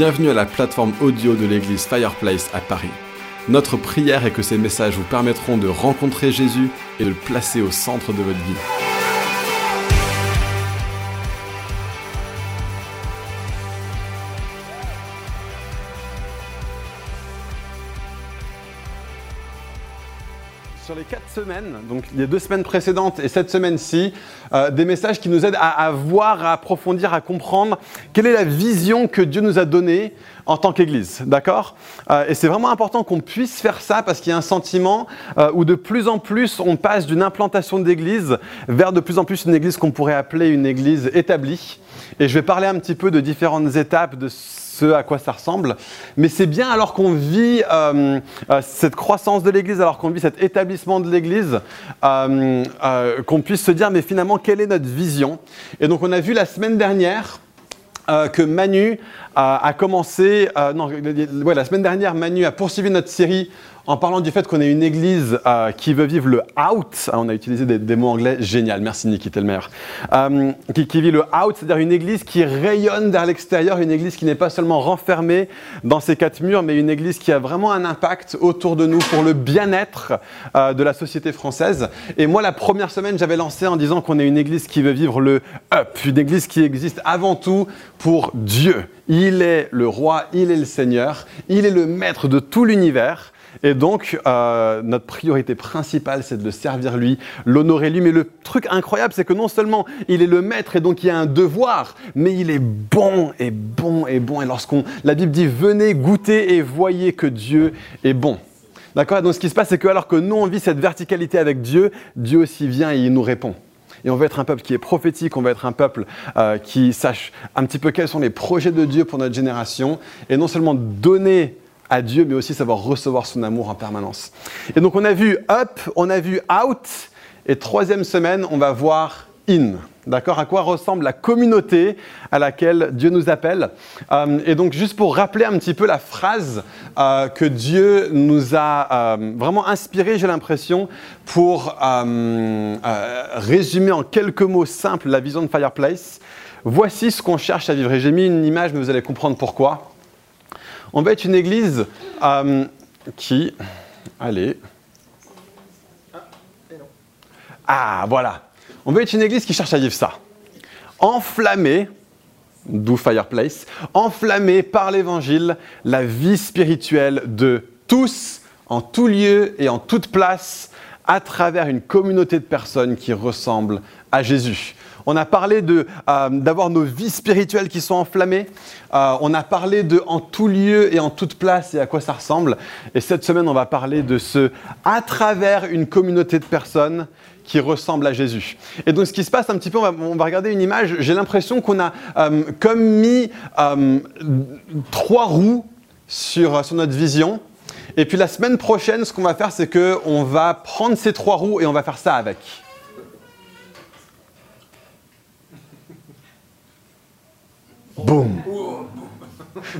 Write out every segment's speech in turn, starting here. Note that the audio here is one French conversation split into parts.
Bienvenue à la plateforme audio de l'église Fireplace à Paris. Notre prière est que ces messages vous permettront de rencontrer Jésus et de le placer au centre de votre vie. Semaines, donc les deux semaines précédentes et cette semaine-ci, euh, des messages qui nous aident à, voir, à approfondir, à comprendre quelle est la vision que Dieu nous a donnée en tant qu'Église, d'accord? Euh, Et c'est vraiment important qu'on puisse faire ça parce qu'il y a un sentiment euh, où de plus en plus on passe d'une implantation d'Église vers de plus en plus une Église qu'on pourrait appeler une Église établie. Et je vais parler un petit peu de différentes étapes de à quoi ça ressemble. Mais c'est bien alors qu'on vit euh, euh, cette croissance de l'Église, alors qu'on vit cet établissement de l'Église, euh, qu'on puisse se dire, mais finalement, quelle est notre vision? Et donc on a vu la semaine dernière que Manu a commencé, non, la semaine dernière, Manu a poursuivi notre série en parlant du fait qu'on est une église euh, qui veut vivre le out, hein, on a utilisé des, mots anglais génial, merci le meilleur, euh, qui, vit le out, c'est-à-dire une église qui rayonne vers l'extérieur, une église qui n'est pas seulement renfermée dans ses quatre murs, mais une église qui a vraiment un impact autour de nous pour le bien-être euh, de la société française. Et moi, la première semaine, j'avais lancé en disant qu'on est une église qui veut vivre le up, une église qui existe avant tout pour Dieu. Il est le roi, il est le Seigneur, il est le maître de tout l'univers. Et donc, euh, notre priorité principale, c'est de le servir lui, l'honorer lui. Mais le truc incroyable, c'est que non seulement il est le maître et donc il y a un devoir, mais il est bon et bon et bon. Et lorsqu'on, la Bible dit, venez goûter et voyez que Dieu est bon. D'accord? Donc ce qui se passe, c'est que alors que nous, on vit cette verticalité avec Dieu, Dieu aussi vient et il nous répond. Et on veut être un peuple qui est prophétique, on veut être un peuple euh, qui sache un petit peu quels sont les projets de Dieu pour notre génération, et non seulement donner à Dieu, mais aussi savoir recevoir son amour en permanence. Et donc on a vu up, on a vu out, et troisième semaine, on va voir in. D'accord? À quoi ressemble la communauté à laquelle Dieu nous appelle? Euh, Et donc, juste pour rappeler un petit peu la phrase euh, que Dieu nous a euh, vraiment inspiré, j'ai l'impression, pour résumer en quelques mots simples la vision de Fireplace. Voici ce qu'on cherche à vivre. Et j'ai mis une image, mais vous allez comprendre pourquoi. On va être une église euh, qui. Allez. Ah, voilà. On veut être une église qui cherche à vivre ça. Enflammée, d'où Fireplace, enflammée par l'évangile, la vie spirituelle de tous, en tout lieu et en toute place, à travers une communauté de personnes qui ressemblent à Jésus. On a parlé euh, d'avoir nos vies spirituelles qui sont enflammées. Euh, on a parlé de en tout lieu et en toute place et à quoi ça ressemble. Et cette semaine, on va parler de ce à travers une communauté de personnes qui ressemblent à Jésus. Et donc, ce qui se passe un petit peu, on va, regarder une image. J'ai l'impression qu'on a euh, comme mis trois roues sur, sur notre vision. Et puis la semaine prochaine, ce qu'on va faire, c'est qu'on va prendre ces trois roues et on va faire ça avec. Boum.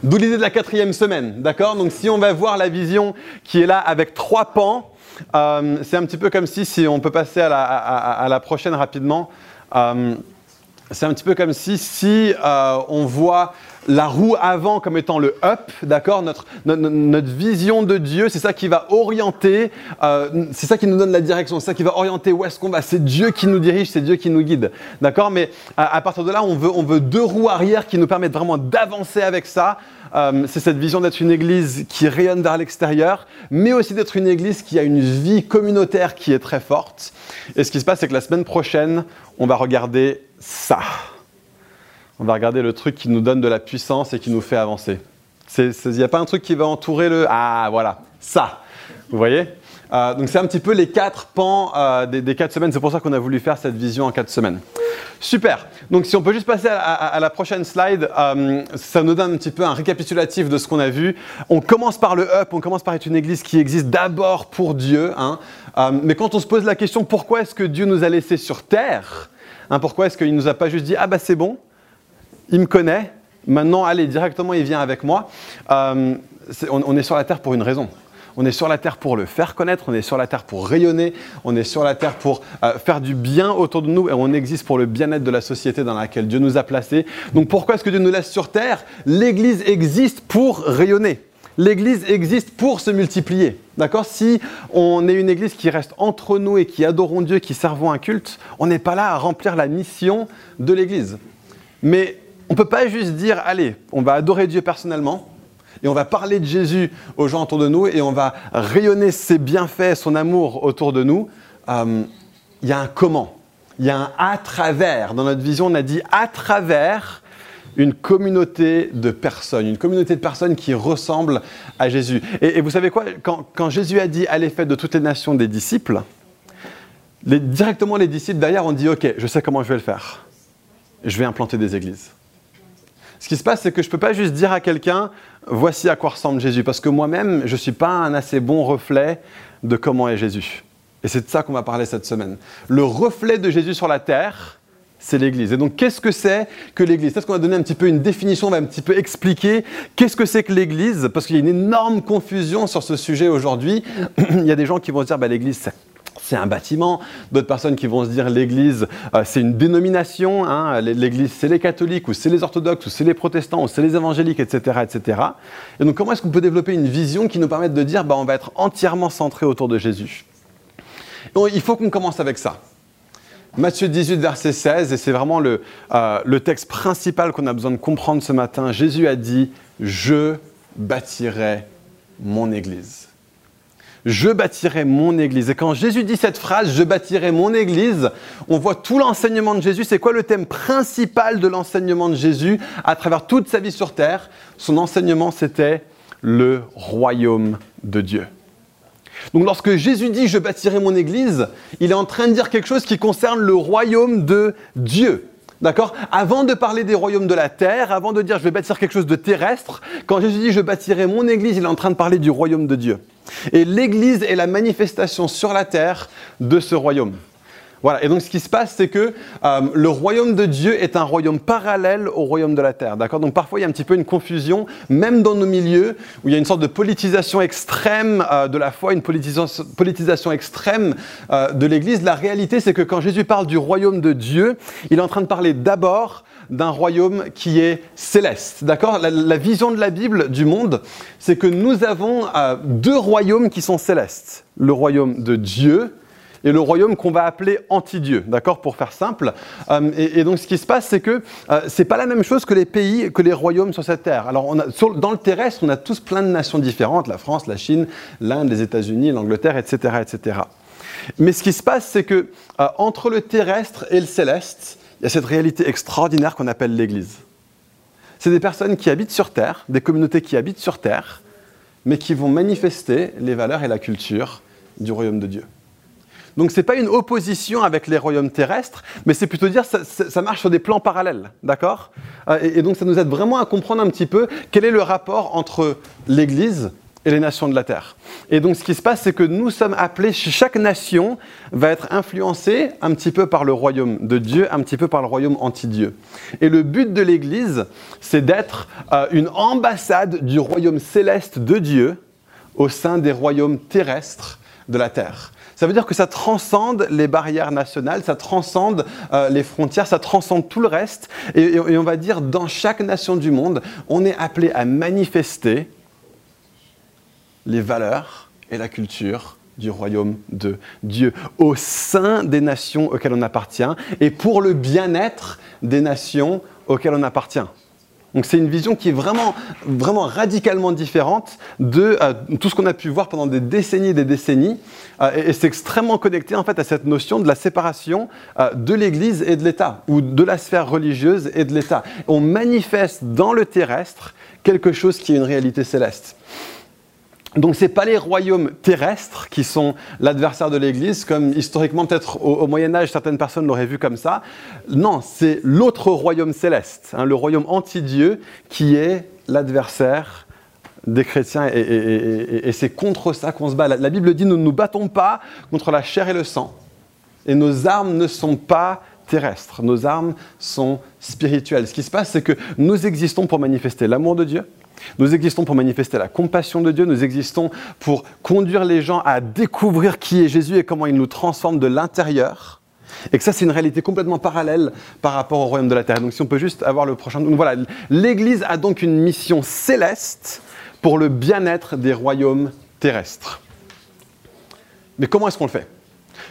D'où l'idée de la quatrième semaine, d'accord? Donc si on va voir la vision qui est là avec trois pans, euh, c'est un petit peu comme si, si on peut passer à la, prochaine rapidement, euh, c'est un petit peu comme si, si euh, on voit la roue avant comme étant le up, d'accord notre, notre, vision de Dieu, c'est ça qui va orienter, euh, c'est ça qui nous donne la direction, c'est ça qui va orienter où est-ce qu'on va. C'est Dieu qui nous dirige, c'est Dieu qui nous guide, d'accord Mais à, partir de là, on veut, on veut deux roues arrière qui nous permettent vraiment d'avancer avec ça. Euh, c'est cette vision d'être une église qui rayonne vers l'extérieur, mais aussi d'être une église qui a une vie communautaire qui est très forte. Et ce qui se passe, c'est que la semaine prochaine, on va regarder ça on va regarder le truc qui nous donne de la puissance et qui nous fait avancer. Il n'y a pas un truc qui va entourer le... Ah, voilà, ça. Vous voyez? Euh, Donc c'est un petit peu les quatre pans euh, des, quatre semaines. C'est pour ça qu'on a voulu faire cette vision en quatre semaines. Super. Donc si on peut juste passer à, la prochaine slide, euh, ça nous donne un petit peu un récapitulatif de ce qu'on a vu. On commence par le up, on commence par être une église qui existe d'abord pour Dieu. Hein. mais quand on se pose la question pourquoi est-ce que Dieu nous a laissés sur terre hein, Pourquoi est-ce qu'il ne nous a pas juste dit ah bah c'est bon? Il me connaît, maintenant, allez, directement, il vient avec moi. Euh, on, est sur la terre pour une raison. On est sur la terre pour le faire connaître, on est sur la terre pour rayonner, on est sur la terre pour euh, faire du bien autour de nous et on existe pour le bien-être de la société dans laquelle Dieu nous a placés. Donc pourquoi est-ce que Dieu nous laisse sur terre? L'Église existe pour rayonner. L'Église existe pour se multiplier. D'accord? Si on est une Église qui reste entre nous et qui adorons Dieu, qui servons un culte, on n'est pas là à remplir la mission de l'Église. Mais on ne peut pas juste dire, allez, on va adorer Dieu personnellement, et on va parler de Jésus aux gens autour de nous, et on va rayonner ses bienfaits, son amour autour de nous. Euh, il y a un comment, il y a un à travers. Dans notre vision, on a dit à travers une communauté de personnes, une communauté de personnes qui ressemblent à Jésus. Et, vous savez quoi? Quand, Jésus a dit allez faites de toutes les nations des disciples, directement les disciples derrière ont dit ok, je sais comment je vais le faire. Je vais implanter des églises. Ce qui se passe, c'est que je ne peux pas juste dire à quelqu'un voici à quoi ressemble Jésus, parce que moi-même, je ne suis pas un assez bon reflet de comment est Jésus. Et c'est de ça qu'on va parler cette semaine. Le reflet de Jésus sur la terre, c'est l'Église. Et donc, qu'est-ce que c'est que l'Église? Est-ce qu'on va donner un petit peu une définition, on va un petit peu expliquer qu'est-ce que c'est que l'Église? Parce qu'il y a une énorme confusion sur ce sujet aujourd'hui. Il y a des gens qui vont se dire, bah, l'Église, c'est un bâtiment. D'autres personnes qui vont se dire l'Église, euh, c'est une dénomination. Hein. L'Église, c'est les catholiques, ou c'est les orthodoxes, ou c'est les protestants, ou c'est les évangéliques, etc., etc. Et donc, comment est-ce qu'on peut développer une vision qui nous permette de dire, bah, on va être entièrement centré autour de Jésus? Il faut qu'on commence avec ça. Matthieu 18, verset 16, et c'est vraiment euh, le texte principal qu'on a besoin de comprendre ce matin. Jésus a dit, je bâtirai mon Église. Je bâtirai mon Église. Et quand Jésus dit cette phrase, je bâtirai mon Église, on voit tout l'enseignement de Jésus. C'est quoi le thème principal de l'enseignement de Jésus à travers toute sa vie sur terre? Son enseignement, c'était le royaume de Dieu. Donc lorsque Jésus dit je bâtirai mon église, il est en train de dire quelque chose qui concerne le royaume de Dieu. D'accord Avant de parler des royaumes de la terre, avant de dire je vais bâtir quelque chose de terrestre, quand Jésus dit je bâtirai mon église, il est en train de parler du royaume de Dieu. Et l'église est la manifestation sur la terre de ce royaume. Voilà, et donc ce qui se passe, c'est que euh, le royaume de Dieu est un royaume parallèle au royaume de la terre. D'accord? Donc parfois, il y a un petit peu une confusion, même dans nos milieux, où il y a une sorte de politisation extrême euh, de la foi, une politisation, extrême euh, de l'Église. La réalité, c'est que quand Jésus parle du royaume de Dieu, il est en train de parler d'abord d'un royaume qui est céleste. D'accord? La, la, vision de la Bible du monde, c'est que nous avons deux royaumes qui sont célestes. Le royaume de Dieu et le royaume qu'on va appeler anti-Dieu, d'accord, pour faire simple. Euh, et, donc ce qui se passe, c'est que euh, c'est pas la même chose que les pays, que les royaumes sur cette terre. Alors dans le terrestre, on a tous plein de nations différentes, la France, la Chine, l'Inde, les États-Unis, l'Angleterre, etc., etc. Mais ce qui se passe, c'est que euh, entre le terrestre et le céleste, il y a cette réalité extraordinaire qu'on appelle l'Église. C'est des personnes qui habitent sur Terre, des communautés qui habitent sur Terre, mais qui vont manifester les valeurs et la culture du royaume de Dieu. Donc ce n'est pas une opposition avec les royaumes terrestres, mais c'est plutôt dire ça, ça, marche sur des plans parallèles, d'accord? Euh, et, donc ça nous aide vraiment à comprendre un petit peu quel est le rapport entre l'Église et les nations de la terre. Et donc ce qui se passe, c'est que nous sommes appelés, chaque nation va être influencée un petit peu par le royaume de Dieu, un petit peu par le royaume anti-Dieu. Et le but de l'Église, c'est d'être euh, une ambassade du royaume céleste de Dieu au sein des royaumes terrestres de la terre. Ça veut dire que ça transcende les barrières nationales, ça transcende euh, les frontières, ça transcende tout le reste. Et, on va dire, dans chaque nation du monde, on est appelé à manifester les valeurs et la culture du royaume de Dieu au sein des nations auxquelles on appartient et pour le bien-être des nations auxquelles on appartient. Donc c'est une vision qui est vraiment, vraiment radicalement différente de euh, tout ce qu'on a pu voir pendant des décennies et des décennies. Euh, et, c'est extrêmement connecté en fait à cette notion de la séparation euh, de l'Église et de l'État, ou de la sphère religieuse et de l'État. On manifeste dans le terrestre quelque chose qui est une réalité céleste. Donc ce n'est pas les royaumes terrestres qui sont l'adversaire de l'Église, comme historiquement peut-être au, Moyen Âge certaines personnes l'auraient vu comme ça. Non, c'est l'autre royaume céleste, hein, le royaume anti-Dieu, qui est l'adversaire des chrétiens, et, c'est contre ça qu'on se bat. La, Bible dit, nous ne nous battons pas contre la chair et le sang, et nos armes ne sont pas terrestres, nos armes sont spirituelles. Ce qui se passe, c'est que nous existons pour manifester l'amour de Dieu, Nous existons pour manifester la compassion de Dieu, nous existons pour conduire les gens à découvrir qui est Jésus et comment il nous transforme de l'intérieur. Et que ça, c'est une réalité complètement parallèle par rapport au royaume de la terre. Donc si on peut juste avoir le prochain... Donc voilà, l'Église a donc une mission céleste pour le bien-être des royaumes terrestres. Mais comment est-ce qu'on le fait?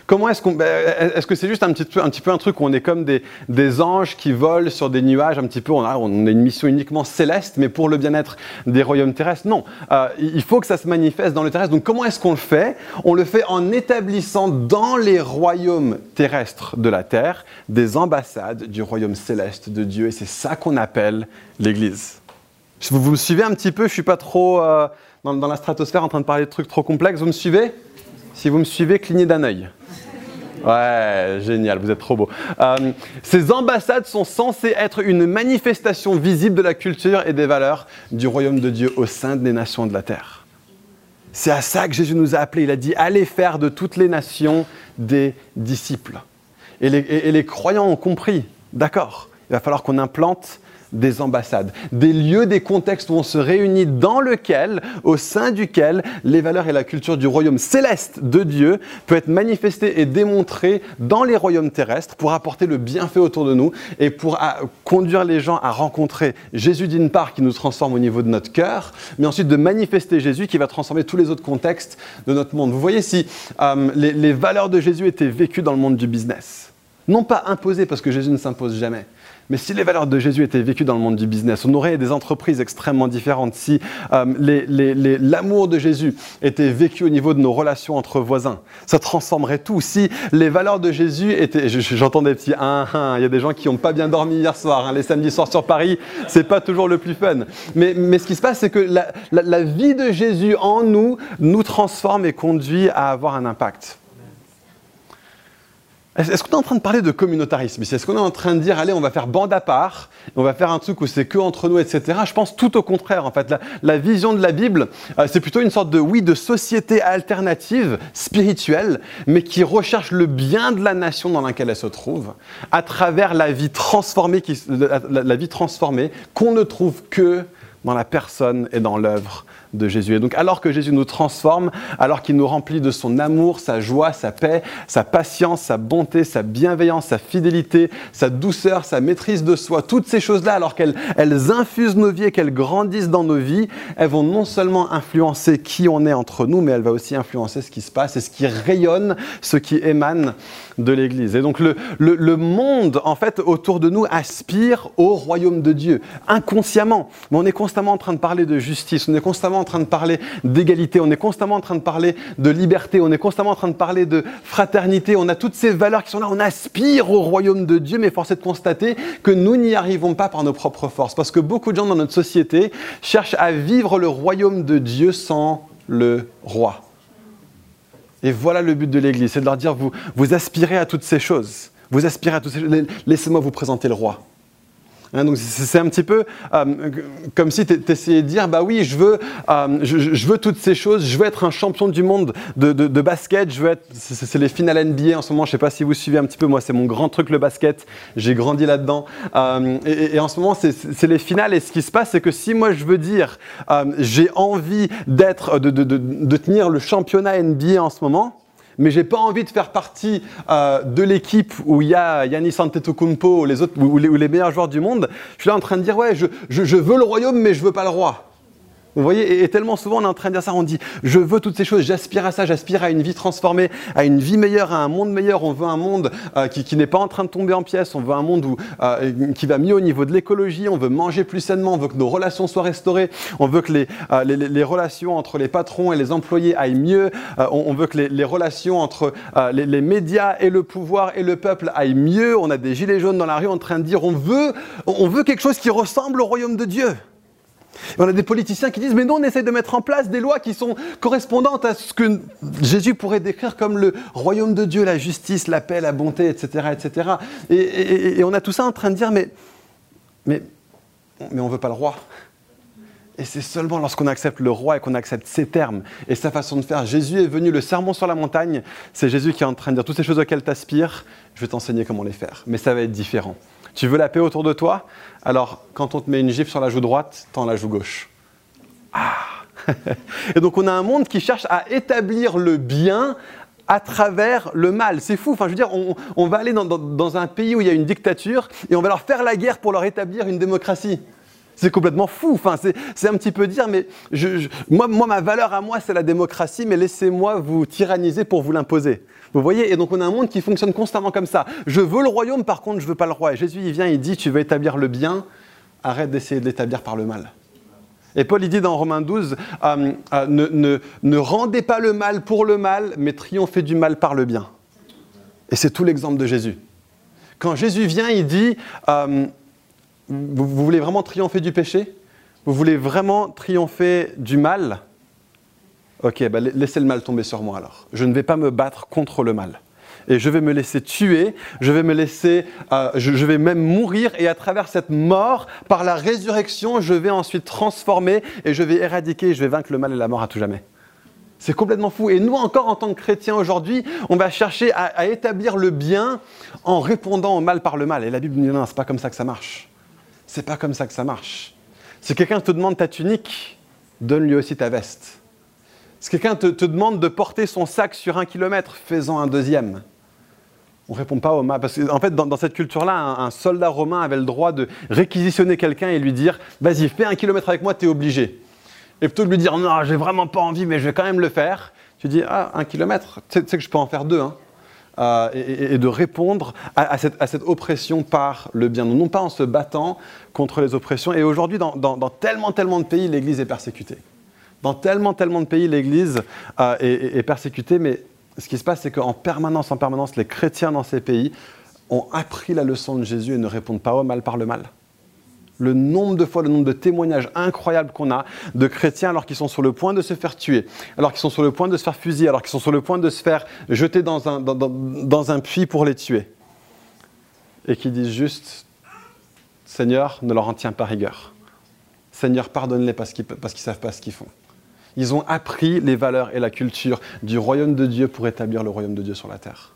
Comment. Ben, est-ce que c'est juste un petit, peu, un truc où on est comme des, anges qui volent sur des nuages, un petit peu, on a, on a une mission uniquement céleste, mais pour le bien-être des royaumes terrestres? Non. Euh, il faut que ça se manifeste dans le terrestre. Donc comment est-ce qu'on le fait? On le fait en établissant dans les royaumes terrestres de la terre des ambassades du royaume céleste de Dieu. Et c'est ça qu'on appelle l'Église. Vous, vous me suivez un petit peu Je ne suis pas trop euh, dans la stratosphère en train de parler de trucs trop complexes. Vous me suivez? Si vous me suivez, clignez d'un œil. Ouais, génial, vous êtes trop beau. Euh, ces ambassades sont censées être une manifestation visible de la culture et des valeurs du royaume de Dieu au sein des nations de la terre. C'est à ça que Jésus nous a appelés. Il a dit allez faire de toutes les nations des disciples. Et les, et les croyants ont compris, d'accord, il va falloir qu'on implante des ambassades, des lieux, des contextes où on se réunit, dans lequel, au sein duquel, les valeurs et la culture du royaume céleste de Dieu peut être manifestées et démontrées dans les royaumes terrestres pour apporter le bienfait autour de nous et pour ah, conduire les gens à rencontrer Jésus d'une part qui nous transforme au niveau de notre cœur, mais ensuite de manifester Jésus qui va transformer tous les autres contextes de notre monde. Vous voyez si euh, les valeurs de Jésus étaient vécues dans le monde du business, non pas imposées parce que Jésus ne s'impose jamais, mais si les valeurs de Jésus étaient vécues dans le monde du business, on aurait des entreprises extrêmement différentes. Si euh, l'amour de Jésus était vécu au niveau de nos relations entre voisins, ça transformerait tout. Si les valeurs de Jésus étaient, j'entends des petits un, un, il y a des gens qui n'ont pas bien dormi hier soir. Hein, les samedis soirs sur Paris, c'est pas toujours le plus fun. Mais, ce qui se passe, c'est que la vie de Jésus en nous nous transforme et conduit à avoir un impact. Est-ce qu'on est en train de parler de communautarisme Est-ce qu'on est en train de dire, allez, on va faire bande à part, on va faire un truc où c'est que entre nous, etc. Je pense tout au contraire, en fait. La, vision de la Bible, euh, c'est plutôt une sorte de, oui, de société alternative, spirituelle, mais qui recherche le bien de la nation dans laquelle elle se trouve, à travers la vie transformée, la vie transformée qu'on ne trouve que dans la personne et dans l'œuvre de Jésus. Et donc alors que Jésus nous transforme, alors qu'il nous remplit de son amour, sa joie, sa paix, sa patience, sa bonté, sa bienveillance, sa fidélité, sa douceur, sa maîtrise de soi, toutes ces choses-là, alors qu'elles elles infusent nos vies et qu'elles grandissent dans nos vies, elles vont non seulement influencer qui on est entre nous, mais elles vont aussi influencer ce qui se passe et ce qui rayonne, ce qui émane de l'Église. Et donc le, le, le monde, en fait, autour de nous aspire au royaume de Dieu, inconsciemment. Mais on est constamment en train de parler de justice, on est constamment en train de parler d'égalité, on est constamment en train de parler de liberté, on est constamment en train de parler de fraternité, on a toutes ces valeurs qui sont là, on aspire au royaume de Dieu, mais force est de constater que nous n'y arrivons pas par nos propres forces, parce que beaucoup de gens dans notre société cherchent à vivre le royaume de Dieu sans le roi. Et voilà le but de l'Église, c'est de leur dire, vous, vous aspirez à toutes ces choses. Vous aspirez à toutes ces choses. Laissez-moi vous présenter le roi. Hein, donc c'est un petit peu euh, comme si tu essayais de dire, bah oui, je veux, euh, je, veux toutes ces choses, je veux être un champion du monde de, de, basket, je veux être, c'est les finales NBA en ce moment, je sais pas si vous suivez un petit peu, moi c'est mon grand truc le basket, j'ai grandi là-dedans, euh, et, et, en ce moment c'est les finales, et ce qui se passe c'est que si moi je veux dire, j'ai envie d'être, de, de tenir le championnat NBA en ce moment, mais j'ai pas envie de faire partie euh, de l'équipe où il y a Yannis Antetokounmpo, les autres, ou les, ou meilleurs joueurs du monde. Je suis là en train de dire ouais, je, je, je veux le royaume, mais je veux pas le roi. Vous voyez, et, tellement souvent on est en train de dire ça, on dit je veux toutes ces choses, j'aspire à ça, j'aspire à une vie transformée, à une vie meilleure, à un monde meilleur. On veut un monde euh, qui, n'est pas en train de tomber en pièces, on veut un monde où, euh, qui va mieux au niveau de l'écologie, on veut manger plus sainement, on veut que nos relations soient restaurées, on veut que les, euh, les, relations entre les patrons et les employés aillent mieux, on, veut que les, relations entre les, les, médias et le pouvoir et le peuple aillent mieux. On a des gilets jaunes dans la rue en train de dire on veut, on veut quelque chose qui ressemble au royaume de Dieu. Et on a des politiciens qui disent, mais non, on essaie de mettre en place des lois qui sont correspondantes à ce que Jésus pourrait décrire comme le royaume de Dieu, la justice, la paix, la bonté, etc. etc. Et, on a tout ça en train de dire, mais, mais, mais on ne veut pas le roi. Et c'est seulement lorsqu'on accepte le roi et qu'on accepte ses termes et sa façon de faire. Jésus est venu, le sermon sur la montagne, c'est Jésus qui est en train de dire toutes ces choses auxquelles tu aspires, je vais t'enseigner comment les faire. Mais ça va être différent. Tu veux la paix autour de toi? Alors, quand on te met une gifle sur la joue droite, tends la joue gauche. Ah Et donc on a un monde qui cherche à établir le bien à travers le mal. C'est fou. Enfin, je veux dire, on, va aller dans, un pays où il y a une dictature et on va leur faire la guerre pour leur établir une démocratie. C'est complètement fou. Enfin, c'est un petit peu dire, mais moi, ma valeur à moi, c'est la démocratie, mais laissez-moi vous tyranniser pour vous l'imposer. Vous voyez? Et donc, on a un monde qui fonctionne constamment comme ça. Je veux le royaume, par contre, je veux pas le roi. Et Jésus, il vient, il dit, tu veux établir le bien, arrête d'essayer de l'établir par le mal. Et Paul il dit dans Romains 12, euh, euh, ne, ne, rendez pas le mal pour le mal, mais triomphez du mal par le bien. Et c'est tout l'exemple de Jésus. Quand Jésus vient, il dit, euh, vous, voulez vraiment triompher du péché? Vous voulez vraiment triompher du mal? Ok, bah, laissez le mal tomber sur moi alors. Je ne vais pas me battre contre le mal et je vais me laisser tuer, je vais me laisser, euh, je, vais même mourir et à travers cette mort, par la résurrection, je vais ensuite transformer et je vais éradiquer, je vais vaincre le mal et la mort à tout jamais. C'est complètement fou. Et nous encore, en tant que chrétiens aujourd'hui, on va chercher à, établir le bien en répondant au mal par le mal. Et la Bible nous dit non, c'est pas comme ça que ça marche. C'est pas comme ça que ça marche. Si quelqu'un te demande ta tunique, donne-lui aussi ta veste. Si quelqu'un te, demande de porter son sac sur un kilomètre, fais-en un deuxième. On ne répond pas au mal. Parce qu'en en fait, dans, cette culture-là, un, soldat romain avait le droit de réquisitionner quelqu'un et lui dire Vas-y, fais un kilomètre avec moi, tu es obligé. Et plutôt de lui dire Non, j'ai vraiment pas envie, mais je vais quand même le faire. Tu dis Ah, un kilomètre, tu sais, que je peux en faire deux. Hein. Euh, et, de répondre à, cette, oppression par le bien, non pas en se battant contre les oppressions. Et aujourd'hui, dans, tellement, tellement de pays, l'Église est persécutée. Dans tellement, tellement de pays, l'Église euh, est, persécutée, mais ce qui se passe, c'est qu'en permanence, en permanence, les chrétiens dans ces pays ont appris la leçon de Jésus et ne répondent pas au mal par le mal. Le nombre de fois, le nombre de témoignages incroyables qu'on a de chrétiens alors qu'ils sont sur le point de se faire tuer, alors qu'ils sont sur le point de se faire fusiller, alors qu'ils sont sur le point de se faire jeter dans un, dans, un puits pour les tuer. Et qui disent juste, Seigneur, ne leur en tiens pas rigueur. Seigneur, pardonne-les parce qu'ils ne savent pas ce qu'ils font. Ils ont appris les valeurs et la culture du royaume de Dieu pour établir le royaume de Dieu sur la terre.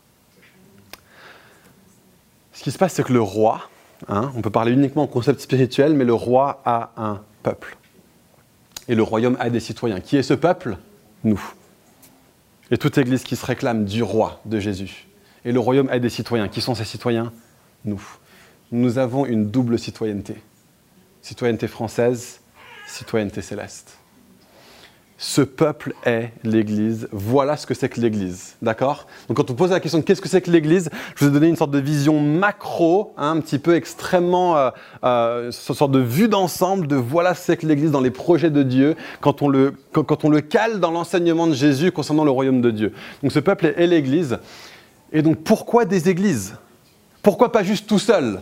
Ce qui se passe, c'est que le roi, hein, on peut parler uniquement en concept spirituel, mais le roi a un peuple. Et le royaume a des citoyens. Qui est ce peuple? Nous. Et toute église qui se réclame du roi, de Jésus. Et le royaume a des citoyens. Qui sont ces citoyens? Nous. Nous avons une double citoyenneté. Citoyenneté française, citoyenneté céleste ce peuple est l'Église. Voilà ce que c'est que l'Église. D'accord? Donc quand on pose la question de qu'est-ce que c'est que l'Église, je vous ai donné une sorte de vision macro, hein, un petit peu extrêmement, euh, euh, une sorte de vue d'ensemble de voilà ce que c'est que l'Église dans les projets de Dieu, quand on le, quand, on le cale dans l'enseignement de Jésus concernant le royaume de Dieu. Donc ce peuple est, est l'Église. Et donc pourquoi des églises? Pourquoi pas juste tout seul?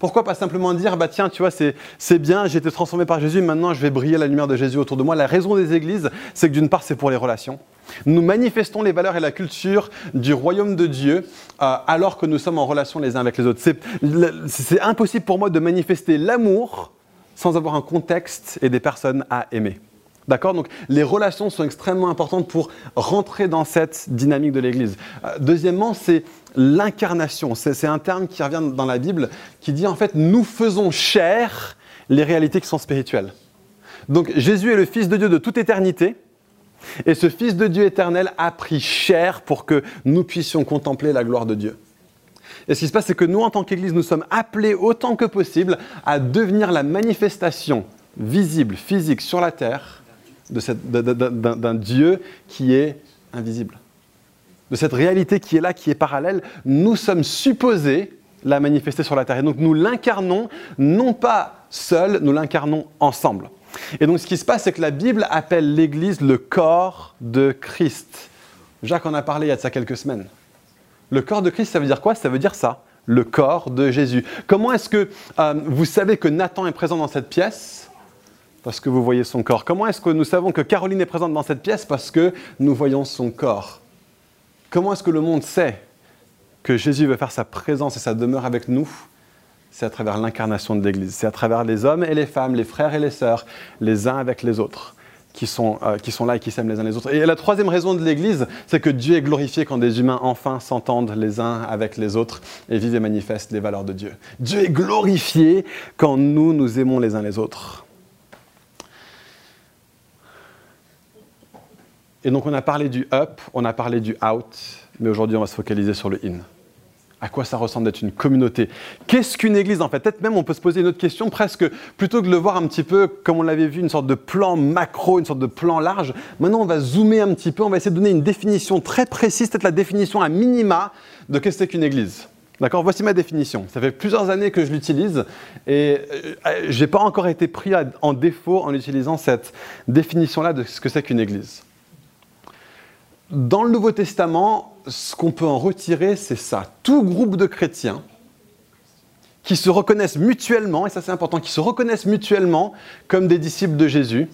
Pourquoi pas simplement dire, bah tiens, tu vois, c'est bien, j'ai été transformé par Jésus, maintenant je vais briller la lumière de Jésus autour de moi. La raison des églises, c'est que d'une part, c'est pour les relations. Nous manifestons les valeurs et la culture du royaume de Dieu euh, alors que nous sommes en relation les uns avec les autres. C'est impossible pour moi de manifester l'amour sans avoir un contexte et des personnes à aimer. D'accord Donc les relations sont extrêmement importantes pour rentrer dans cette dynamique de l'Église. Euh, deuxièmement, c'est l'incarnation. C'est un terme qui revient dans la Bible qui dit en fait nous faisons chair les réalités qui sont spirituelles. Donc Jésus est le Fils de Dieu de toute éternité. Et ce Fils de Dieu éternel a pris chair pour que nous puissions contempler la gloire de Dieu. Et ce qui se passe, c'est que nous, en tant qu'Église, nous sommes appelés autant que possible à devenir la manifestation visible, physique sur la terre d'un Dieu qui est invisible. De cette réalité qui est là, qui est parallèle, nous sommes supposés la manifester sur la terre. Et donc nous l'incarnons non pas seul, nous l'incarnons ensemble. Et donc ce qui se passe, c'est que la Bible appelle l'Église le corps de Christ. Jacques en a parlé il y a de ça quelques semaines. Le corps de Christ, ça veut dire quoi? Ça veut dire ça, le corps de Jésus. Comment est-ce que euh, vous savez que Nathan est présent dans cette pièce? Parce que vous voyez son corps. Comment est-ce que nous savons que Caroline est présente dans cette pièce? Parce que nous voyons son corps. Comment est-ce que le monde sait que Jésus veut faire sa présence et sa demeure avec nous? C'est à travers l'incarnation de l'Église. C'est à travers les hommes et les femmes, les frères et les sœurs, les uns avec les autres, qui sont, euh, qui sont là et qui s'aiment les uns les autres. Et la troisième raison de l'Église, c'est que Dieu est glorifié quand des humains enfin s'entendent les uns avec les autres et vivent et manifestent les valeurs de Dieu. Dieu est glorifié quand nous nous aimons les uns les autres. Et donc on a parlé du up, on a parlé du out, mais aujourd'hui on va se focaliser sur le in. À quoi ça ressemble d'être une communauté? Qu'est-ce qu'une église en fait? Peut-être même on peut se poser une autre question, presque plutôt que de le voir un petit peu comme on l'avait vu, une sorte de plan macro, une sorte de plan large. Maintenant on va zoomer un petit peu, on va essayer de donner une définition très précise, peut-être la définition à minima de qu'est-ce que c'est qu'une église. D'accord? Voici ma définition. Ça fait plusieurs années que je l'utilise et euh, je n'ai pas encore été pris en défaut en utilisant cette définition-là de ce que c'est qu'une église. Dans le Nouveau Testament, ce qu'on peut en retirer, c'est ça. Tout groupe de chrétiens qui se reconnaissent mutuellement, et ça c'est important, qui se reconnaissent mutuellement comme des disciples de Jésus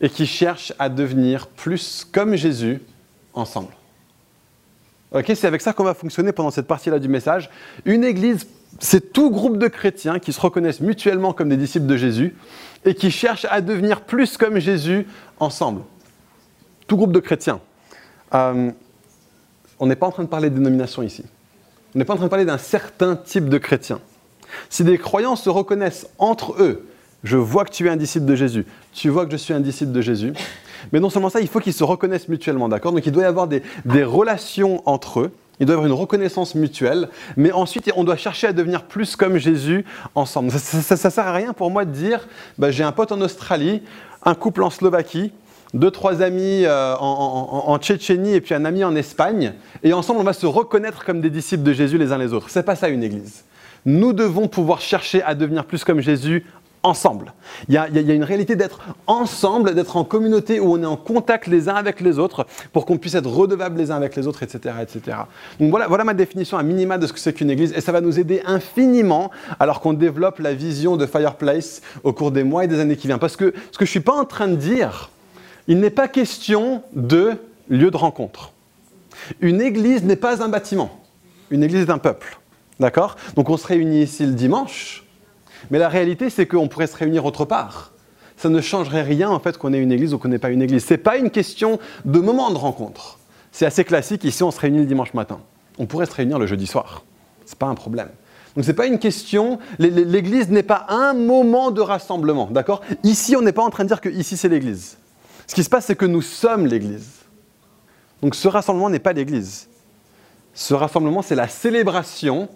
et qui cherchent à devenir plus comme Jésus ensemble. Ok, c'est avec ça qu'on va fonctionner pendant cette partie-là du message. Une église, c'est tout groupe de chrétiens qui se reconnaissent mutuellement comme des disciples de Jésus et qui cherchent à devenir plus comme Jésus ensemble. Tout groupe de chrétiens. Euh, on n'est pas en train de parler de dénomination ici. On n'est pas en train de parler d'un certain type de chrétien. Si des croyants se reconnaissent entre eux, je vois que tu es un disciple de Jésus, tu vois que je suis un disciple de Jésus, mais non seulement ça, il faut qu'ils se reconnaissent mutuellement, d'accord? Donc il doit y avoir des, relations entre eux, il doit y avoir une reconnaissance mutuelle, mais ensuite on doit chercher à devenir plus comme Jésus ensemble. Ça ne sert à rien pour moi de dire, bah, j'ai un pote en Australie, un couple en Slovaquie, deux, trois amis euh, en, Tchétchénie et puis un ami en Espagne, et ensemble on va se reconnaître comme des disciples de Jésus les uns les autres. C'est pas ça une église. Nous devons pouvoir chercher à devenir plus comme Jésus ensemble. Il y, a, une réalité d'être ensemble, d'être en communauté où on est en contact les uns avec les autres pour qu'on puisse être redevables les uns avec les autres, etc. etc. Donc voilà, voilà ma définition à minima de ce que c'est qu'une église et ça va nous aider infiniment alors qu'on développe la vision de Fireplace au cours des mois et des années qui viennent. Parce que ce que je ne suis pas en train de dire, il n'est pas question de lieu de rencontre. Une église n'est pas un bâtiment. Une église est un peuple. D'accord? Donc on se réunit ici le dimanche, mais la réalité c'est qu'on pourrait se réunir autre part. Ça ne changerait rien en fait qu'on ait une église ou qu'on n'ait pas une église. Ce n'est pas une question de moment de rencontre. C'est assez classique, ici on se réunit le dimanche matin. On pourrait se réunir le jeudi soir. Ce n'est pas un problème. Donc ce n'est pas une question, l'église n'est pas un moment de rassemblement, d'accord? Ici on n'est pas en train de dire que ici c'est l'église. Ce qui se passe, c'est que nous sommes l'Église. Donc ce rassemblement n'est pas l'Église. Ce rassemblement, c'est la célébration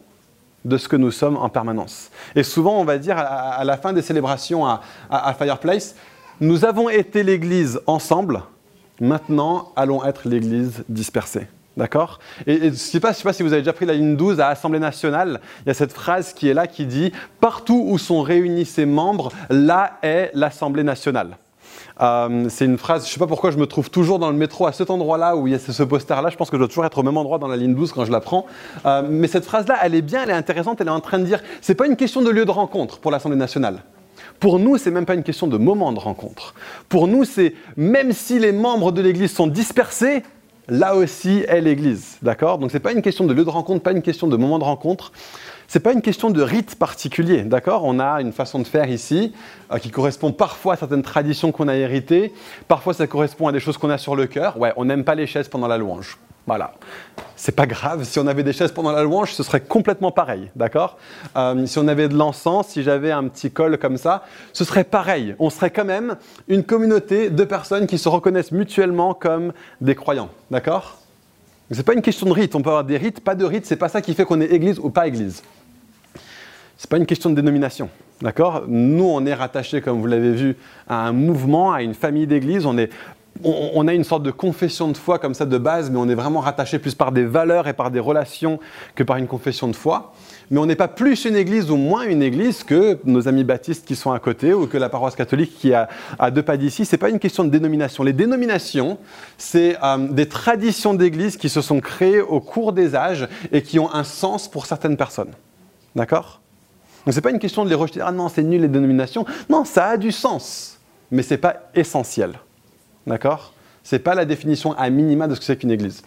de ce que nous sommes en permanence. Et souvent, on va dire à, la fin des célébrations à, Fireplace, nous avons été l'Église ensemble, maintenant allons être l'Église dispersée. D'accord? Et, je ne sais, pas si vous avez déjà pris la ligne 12 à Assemblée nationale, il y a cette phrase qui est là qui dit Partout où sont réunis ses membres, là est l'Assemblée nationale. Euh, c'est une phrase, je ne sais pas pourquoi je me trouve toujours dans le métro à cet endroit-là où il y a ce poster-là. Je pense que je dois toujours être au même endroit dans la ligne 12 quand je la prends. Euh, mais cette phrase-là, elle est bien, elle est intéressante. Elle est en train de dire, c'est pas une question de lieu de rencontre pour l'Assemblée nationale. Pour nous, c'est même pas une question de moment de rencontre. Pour nous, c'est même si les membres de l'Église sont dispersés, là aussi est l'Église, d'accord? Donc c'est pas une question de lieu de rencontre, pas une question de moment de rencontre. Ce n'est pas une question de rite particulier, d'accord? On a une façon de faire ici euh, qui correspond parfois à certaines traditions qu'on a héritées, parfois ça correspond à des choses qu'on a sur le cœur. Ouais, on n'aime pas les chaises pendant la louange. Voilà. C'est pas grave, si on avait des chaises pendant la louange, ce serait complètement pareil, d'accord? Euh, Si on avait de l'encens, si j'avais un petit col comme ça, ce serait pareil. On serait quand même une communauté de personnes qui se reconnaissent mutuellement comme des croyants, d'accord? Ce n'est pas une question de rite. On peut avoir des rites, pas de rites. C'est pas ça qui fait qu'on est église ou pas église. Ce n'est pas une question de dénomination. D'accord? Nous, on est rattaché, comme vous l'avez vu, à un mouvement, à une famille d'église. On, on, a une sorte de confession de foi comme ça de base, mais on est vraiment rattaché plus par des valeurs et par des relations que par une confession de foi. Mais on n'est pas plus une église ou moins une église que nos amis baptistes qui sont à côté ou que la paroisse catholique qui est à, deux pas d'ici. Ce n'est pas une question de dénomination. Les dénominations, c'est euh, des traditions d'église qui se sont créées au cours des âges et qui ont un sens pour certaines personnes. D'accord? Donc ce n'est pas une question de les rejeter, ah non, c'est nul les dénominations. Non, ça a du sens, mais ce n'est pas essentiel. D'accord? Ce n'est pas la définition à minima de ce que c'est qu'une église.